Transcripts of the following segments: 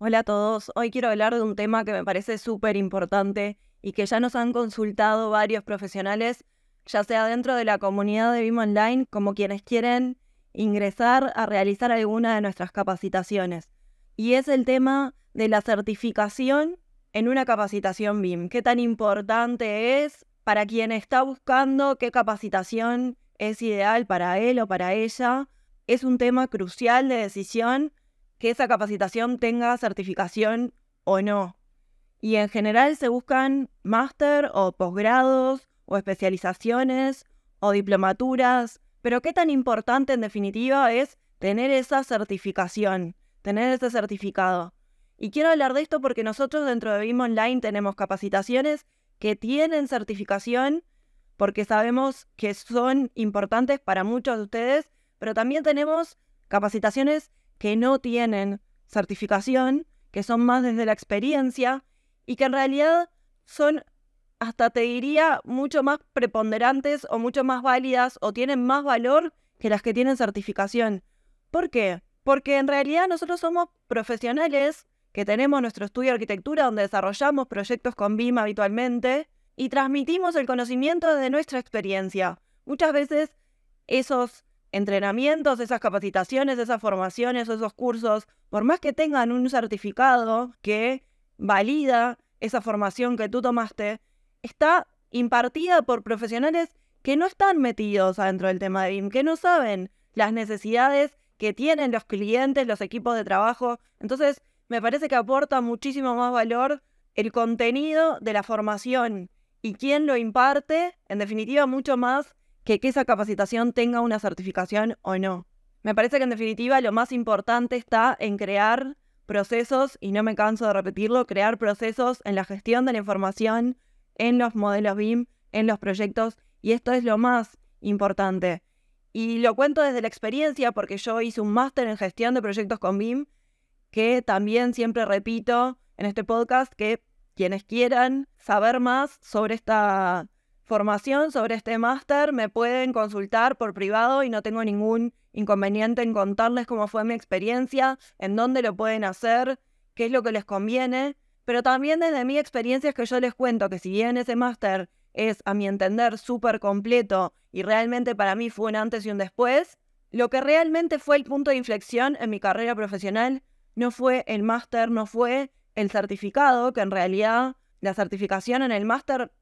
Hola a todos, hoy quiero hablar de un tema que me parece súper importante y que ya nos han consultado varios profesionales, ya sea dentro de la comunidad de BIM Online como quienes quieren ingresar a realizar alguna de nuestras capacitaciones. Y es el tema de la certificación en una capacitación BIM. ¿Qué tan importante es para quien está buscando qué capacitación es ideal para él o para ella? Es un tema crucial de decisión que esa capacitación tenga certificación o no. Y en general se buscan máster o posgrados o especializaciones o diplomaturas pero qué tan importante en definitiva es tener esa certificación, tener ese certificado. Y quiero hablar de esto porque nosotros dentro de BIM Online tenemos capacitaciones que tienen certificación porque sabemos que son importantes para muchos de ustedes, pero también tenemos capacitaciones que no tienen certificación, que son más desde la experiencia y que en realidad son hasta te diría mucho más preponderantes o mucho más válidas o tienen más valor que las que tienen certificación. ¿Por qué? Porque en realidad nosotros somos profesionales que tenemos nuestro estudio de arquitectura donde desarrollamos proyectos con BIM habitualmente y transmitimos el conocimiento de nuestra experiencia. Muchas veces esos entrenamientos, esas capacitaciones, esas formaciones, esos cursos, por más que tengan un certificado que valida esa formación que tú tomaste, está impartida por profesionales que no están metidos adentro del tema de BIM, que no saben las necesidades que tienen los clientes, los equipos de trabajo. Entonces, me parece que aporta muchísimo más valor el contenido de la formación y quién lo imparte, en definitiva, mucho más que esa capacitación tenga una certificación o no. Me parece que en definitiva lo más importante está en crear procesos, y no me canso de repetirlo, crear procesos en la gestión de la información, en los modelos BIM, en los proyectos, y esto es lo más importante. Y lo cuento desde la experiencia porque yo hice un máster en gestión de proyectos con BIM, que también siempre repito en este podcast que quienes quieran saber más sobre esta formación, sobre este máster, me pueden consultar por privado y no tengo ningún inconveniente en contarles cómo fue mi experiencia, en dónde lo pueden hacer, qué es lo que les conviene. Pero también desde mi experiencia es que yo les cuento que si bien ese máster es, a mi entender, súper completo y realmente para mí fue un antes y un después, lo que realmente fue el punto de inflexión en mi carrera profesional no fue el máster, no fue el certificado, que en realidad la certificación en el máster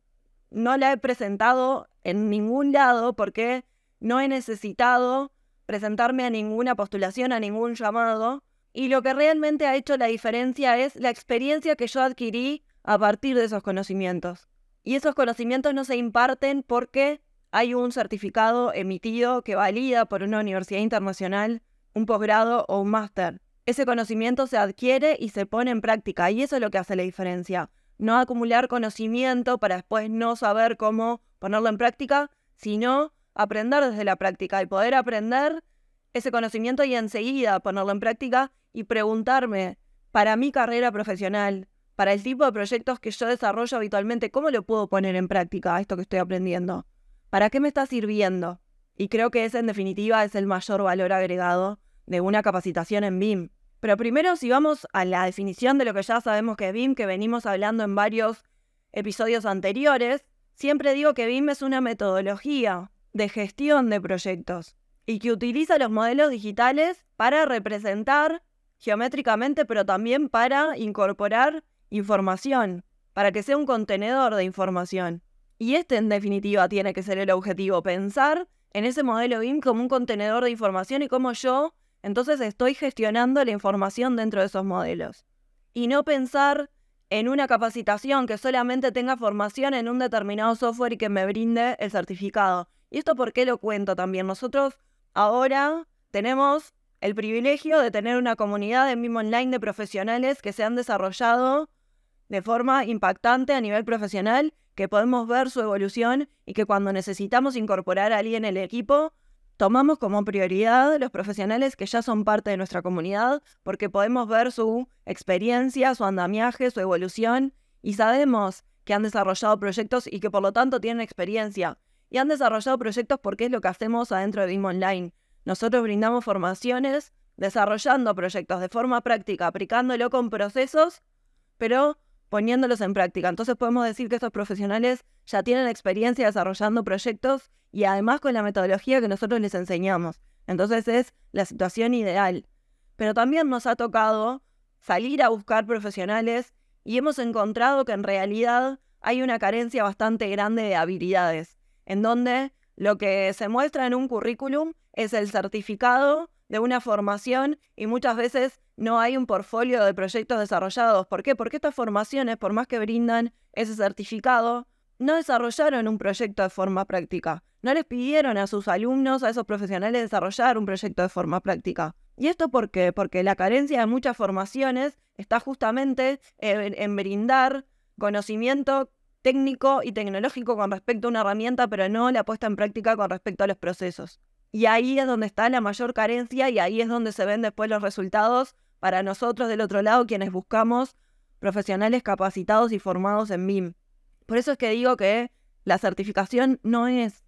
no la he presentado en ningún lado porque no he necesitado presentarme a ninguna postulación, a ningún llamado, y lo que realmente ha hecho la diferencia es la experiencia que yo adquirí a partir de esos conocimientos. Y esos conocimientos no se imparten porque hay un certificado emitido que valida por una universidad internacional un posgrado o un máster. Ese conocimiento se adquiere y se pone en práctica y eso es lo que hace la diferencia. No acumular conocimiento para después no saber cómo ponerlo en práctica, sino aprender desde la práctica y poder aprender ese conocimiento y enseguida ponerlo en práctica y preguntarme, para mi carrera profesional, para el tipo de proyectos que yo desarrollo habitualmente, ¿cómo lo puedo poner en práctica esto que estoy aprendiendo? ¿Para qué me está sirviendo? Y creo que ese en definitiva es el mayor valor agregado de una capacitación en BIM. Pero primero, si vamos a la definición de lo que ya sabemos que es BIM, que venimos hablando en varios episodios anteriores, siempre digo que BIM es una metodología de gestión de proyectos y que utiliza los modelos digitales para representar geométricamente, pero también para incorporar información, para que sea un contenedor de información. Y este en definitiva tiene que ser el objetivo, pensar en ese modelo BIM como un contenedor de información y cómo yo entonces estoy gestionando la información dentro de esos modelos. Y no pensar en una capacitación que solamente tenga formación en un determinado software y que me brinde el certificado. ¿Y esto por qué lo cuento también? Nosotros ahora tenemos el privilegio de tener una comunidad en mismo online de profesionales que se han desarrollado de forma impactante a nivel profesional, que podemos ver su evolución y que cuando necesitamos incorporar a alguien en el equipo, tomamos como prioridad los profesionales que ya son parte de nuestra comunidad, porque podemos ver su experiencia, su andamiaje, su evolución y sabemos que han desarrollado proyectos y que por lo tanto tienen experiencia. Y han desarrollado proyectos porque es lo que hacemos adentro de BIM Online. Nosotros brindamos formaciones desarrollando proyectos de forma práctica, aplicándolo con procesos, pero poniéndolos en práctica. Entonces podemos decir que estos profesionales ya tienen experiencia desarrollando proyectos y además con la metodología que nosotros les enseñamos. Entonces es la situación ideal. Pero también nos ha tocado salir a buscar profesionales y hemos encontrado que en realidad hay una carencia bastante grande de habilidades, en donde lo que se muestra en un currículum es el certificado de una formación y muchas veces no hay un portfolio de proyectos desarrollados. ¿Por qué? Porque estas formaciones, por más que brindan ese certificado, no desarrollaron un proyecto de forma práctica. No les pidieron a sus alumnos, a esos profesionales, desarrollar un proyecto de forma práctica. ¿Y esto por qué? Porque la carencia de muchas formaciones está justamente en, en brindar conocimiento técnico y tecnológico con respecto a una herramienta, pero no la puesta en práctica con respecto a los procesos. Y ahí es donde está la mayor carencia y ahí es donde se ven después los resultados para nosotros del otro lado, quienes buscamos profesionales capacitados y formados en BIM. Por eso es que digo que la certificación no es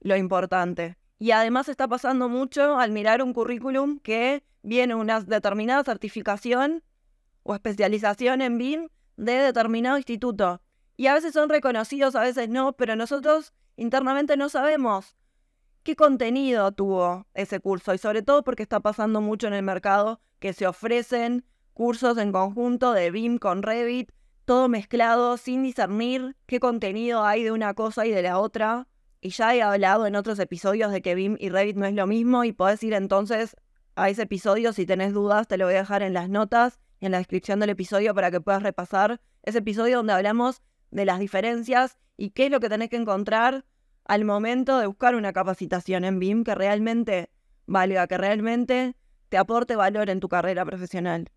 lo importante. Y además está pasando mucho al mirar un currículum que viene una determinada certificación o especialización en BIM de determinado instituto. Y a veces son reconocidos, a veces no, pero nosotros internamente no sabemos qué contenido tuvo ese curso y sobre todo porque está pasando mucho en el mercado que se ofrecen cursos en conjunto de BIM con Revit, todo mezclado sin discernir qué contenido hay de una cosa y de la otra. Y ya he hablado en otros episodios de que BIM y Revit no es lo mismo y podés ir entonces a ese episodio si tenés dudas, te lo voy a dejar en las notas y en la descripción del episodio para que puedas repasar ese episodio donde hablamos de las diferencias y qué es lo que tenés que encontrar al momento de buscar una capacitación en BIM que realmente valga, que realmente te aporte valor en tu carrera profesional.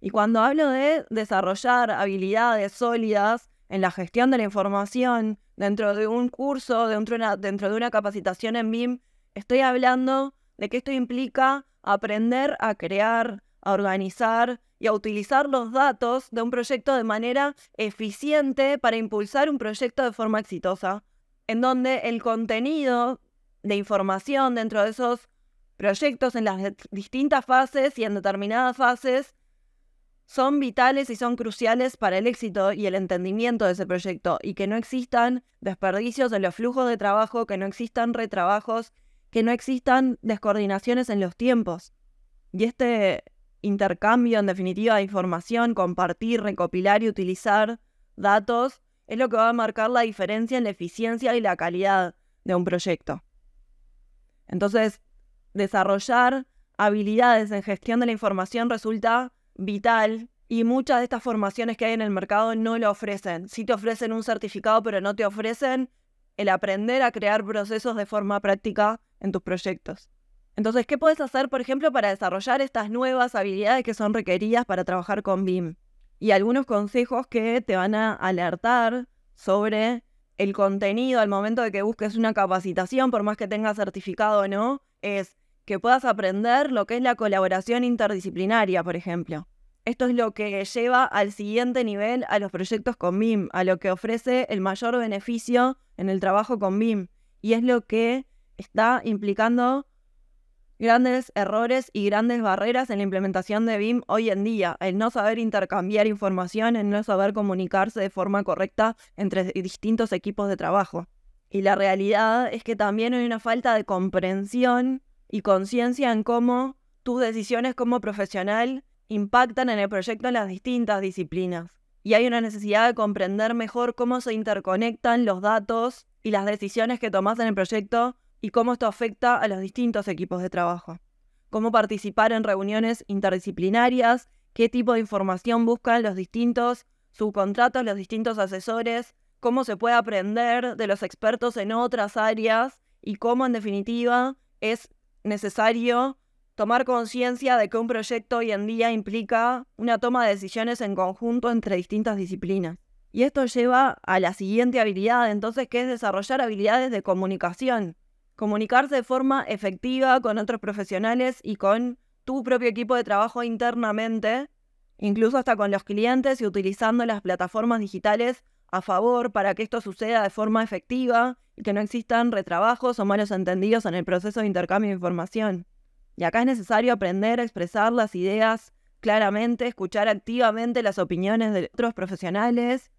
Y cuando hablo de desarrollar habilidades sólidas en la gestión de la información dentro de un curso, dentro de una, capacitación en BIM, estoy hablando de que esto implica aprender a crear, a organizar y a utilizar los datos de un proyecto de manera eficiente para impulsar un proyecto de forma exitosa en donde el contenido de información dentro de esos proyectos en las distintas fases y en determinadas fases son vitales y son cruciales para el éxito y el entendimiento de ese proyecto y que no existan desperdicios en los flujos de trabajo, que no existan retrabajos, que no existan descoordinaciones en los tiempos. Y este intercambio, en definitiva, de información, compartir, recopilar y utilizar datos es lo que va a marcar la diferencia en la eficiencia y la calidad de un proyecto. Entonces, desarrollar habilidades en gestión de la información resulta vital y muchas de estas formaciones que hay en el mercado no lo ofrecen. Sí te ofrecen un certificado, pero no te ofrecen el aprender a crear procesos de forma práctica en tus proyectos. Entonces, ¿qué puedes hacer, por ejemplo, para desarrollar estas nuevas habilidades que son requeridas para trabajar con BIM? Y algunos consejos que te van a alertar sobre el contenido al momento de que busques una capacitación, por más que tengas certificado o no, es que puedas aprender lo que es la colaboración interdisciplinaria, por ejemplo. Esto es lo que lleva al siguiente nivel a los proyectos con BIM, a lo que ofrece el mayor beneficio en el trabajo con BIM. Y es lo que está implicando grandes errores y grandes barreras en la implementación de BIM hoy en día. El no saber intercambiar información, el no saber comunicarse de forma correcta entre distintos equipos de trabajo. Y la realidad es que también hay una falta de comprensión y conciencia en cómo tus decisiones como profesional impactan en el proyecto en las distintas disciplinas. Y hay una necesidad de comprender mejor cómo se interconectan los datos y las decisiones que tomas en el proyecto y cómo esto afecta a los distintos equipos de trabajo. Cómo participar en reuniones interdisciplinarias, qué tipo de información buscan los distintos subcontratos, los distintos asesores, cómo se puede aprender de los expertos en otras áreas y cómo en definitiva es necesario tomar conciencia de que un proyecto hoy en día implica una toma de decisiones en conjunto entre distintas disciplinas. Y esto lleva a la siguiente habilidad, entonces, que es desarrollar habilidades de comunicación. Comunicarse de forma efectiva con otros profesionales y con tu propio equipo de trabajo internamente, incluso hasta con los clientes y utilizando las plataformas digitales a favor para que esto suceda de forma efectiva y que no existan retrabajos o malos entendidos en el proceso de intercambio de información. Y acá es necesario aprender a expresar las ideas claramente, escuchar activamente las opiniones de otros profesionales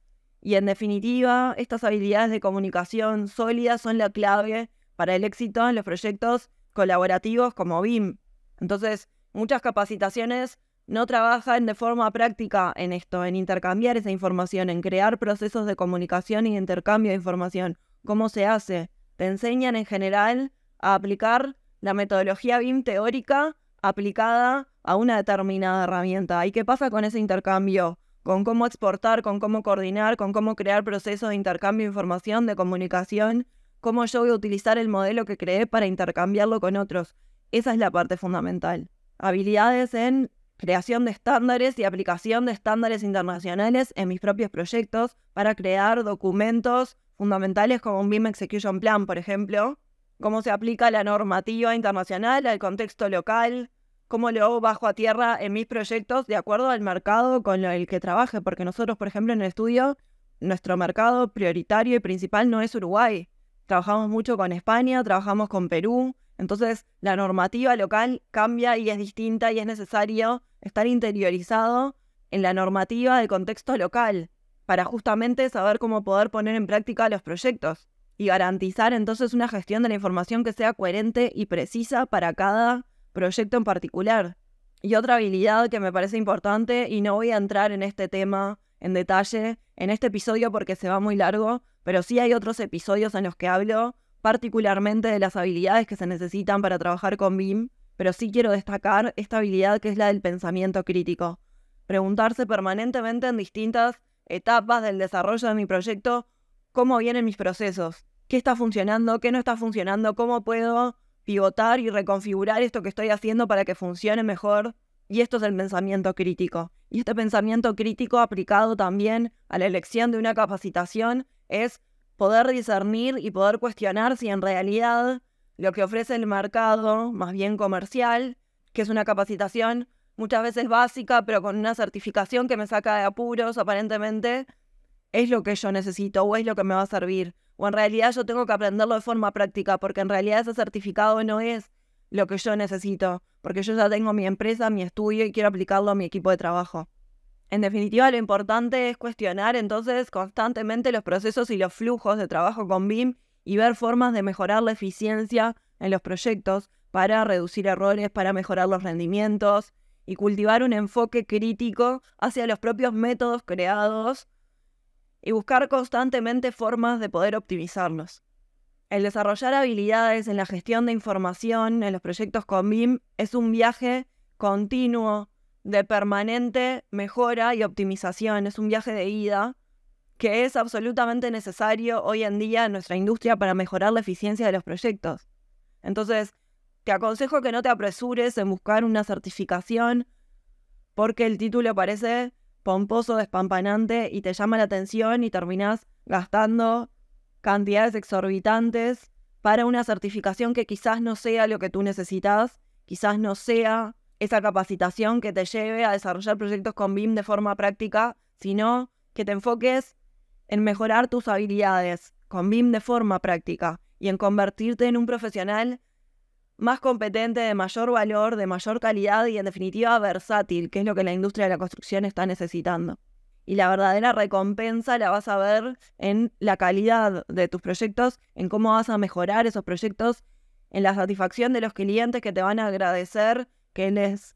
y en definitiva, estas habilidades de comunicación sólidas son la clave para el éxito en los proyectos colaborativos como BIM. Entonces, muchas capacitaciones no trabajan de forma práctica en esto, en intercambiar esa información, en crear procesos de comunicación y intercambio de información. ¿Cómo se hace? Te enseñan en general a aplicar la metodología BIM teórica aplicada a una determinada herramienta. ¿Y qué pasa con ese intercambio? Con cómo exportar, con cómo coordinar, con cómo crear procesos de intercambio de información, de comunicación, cómo yo voy a utilizar el modelo que creé para intercambiarlo con otros. Esa es la parte fundamental. Habilidades en creación de estándares y aplicación de estándares internacionales en mis propios proyectos para crear documentos fundamentales como un BIM Execution Plan, por ejemplo, cómo se aplica la normativa internacional al contexto local, cómo lo bajo a tierra en mis proyectos de acuerdo al mercado con el que trabaje, porque nosotros, por ejemplo, en el estudio, nuestro mercado prioritario y principal no es Uruguay. Trabajamos mucho con España, trabajamos con Perú, entonces la normativa local cambia y es distinta y es necesario estar interiorizado en la normativa del contexto local para justamente saber cómo poder poner en práctica los proyectos y garantizar entonces una gestión de la información que sea coherente y precisa para cada proyecto en particular. Y otra habilidad que me parece importante, y no voy a entrar en este tema en detalle en este episodio porque se va muy largo, pero sí hay otros episodios en los que hablo particularmente de las habilidades que se necesitan para trabajar con BIM, pero sí quiero destacar esta habilidad que es la del pensamiento crítico. Preguntarse permanentemente en distintas etapas del desarrollo de mi proyecto cómo vienen mis procesos, qué está funcionando, qué no está funcionando, cómo puedo pivotar y reconfigurar esto que estoy haciendo para que funcione mejor. Y esto es el pensamiento crítico. Y este pensamiento crítico aplicado también a la elección de una capacitación es poder discernir y poder cuestionar si en realidad lo que ofrece el mercado, más bien comercial, que es una capacitación muchas veces básica, pero con una certificación que me saca de apuros aparentemente, es lo que yo necesito o es lo que me va a servir. O en realidad yo tengo que aprenderlo de forma práctica, porque en realidad ese certificado no es lo que yo necesito, porque yo ya tengo mi empresa, mi estudio y quiero aplicarlo a mi equipo de trabajo. En definitiva, lo importante es cuestionar entonces constantemente los procesos y los flujos de trabajo con BIM y ver formas de mejorar la eficiencia en los proyectos para reducir errores, para mejorar los rendimientos y cultivar un enfoque crítico hacia los propios métodos creados y buscar constantemente formas de poder optimizarlos. El desarrollar habilidades en la gestión de información en los proyectos con BIM es un viaje continuo de permanente mejora y optimización, es un viaje de ida que es absolutamente necesario hoy en día en nuestra industria para mejorar la eficiencia de los proyectos. Entonces, te aconsejo que no te apresures en buscar una certificación porque el título parece pomposo, despampanante y te llama la atención y terminas gastando cantidades exorbitantes para una certificación que quizás no sea lo que tú necesitas, quizás no sea esa capacitación que te lleve a desarrollar proyectos con BIM de forma práctica, sino que te enfoques en mejorar tus habilidades con BIM de forma práctica y en convertirte en un profesional más competente, de mayor valor, de mayor calidad y en definitiva versátil, que es lo que la industria de la construcción está necesitando. Y la verdadera recompensa la vas a ver en la calidad de tus proyectos, en cómo vas a mejorar esos proyectos, en la satisfacción de los clientes que te van a agradecer que les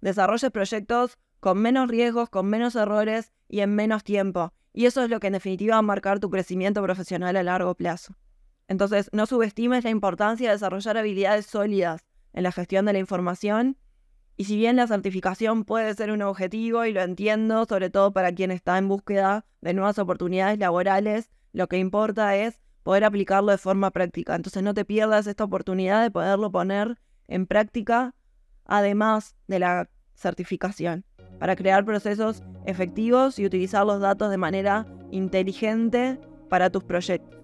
desarrolles proyectos con menos riesgos, con menos errores y en menos tiempo. Y eso es lo que en definitiva va a marcar tu crecimiento profesional a largo plazo. Entonces, no subestimes la importancia de desarrollar habilidades sólidas en la gestión de la información. Y si bien la certificación puede ser un objetivo, y lo entiendo, sobre todo para quien está en búsqueda de nuevas oportunidades laborales, lo que importa es poder aplicarlo de forma práctica. Entonces no te pierdas esta oportunidad de poderlo poner en práctica además de la certificación, para crear procesos efectivos y utilizar los datos de manera inteligente para tus proyectos.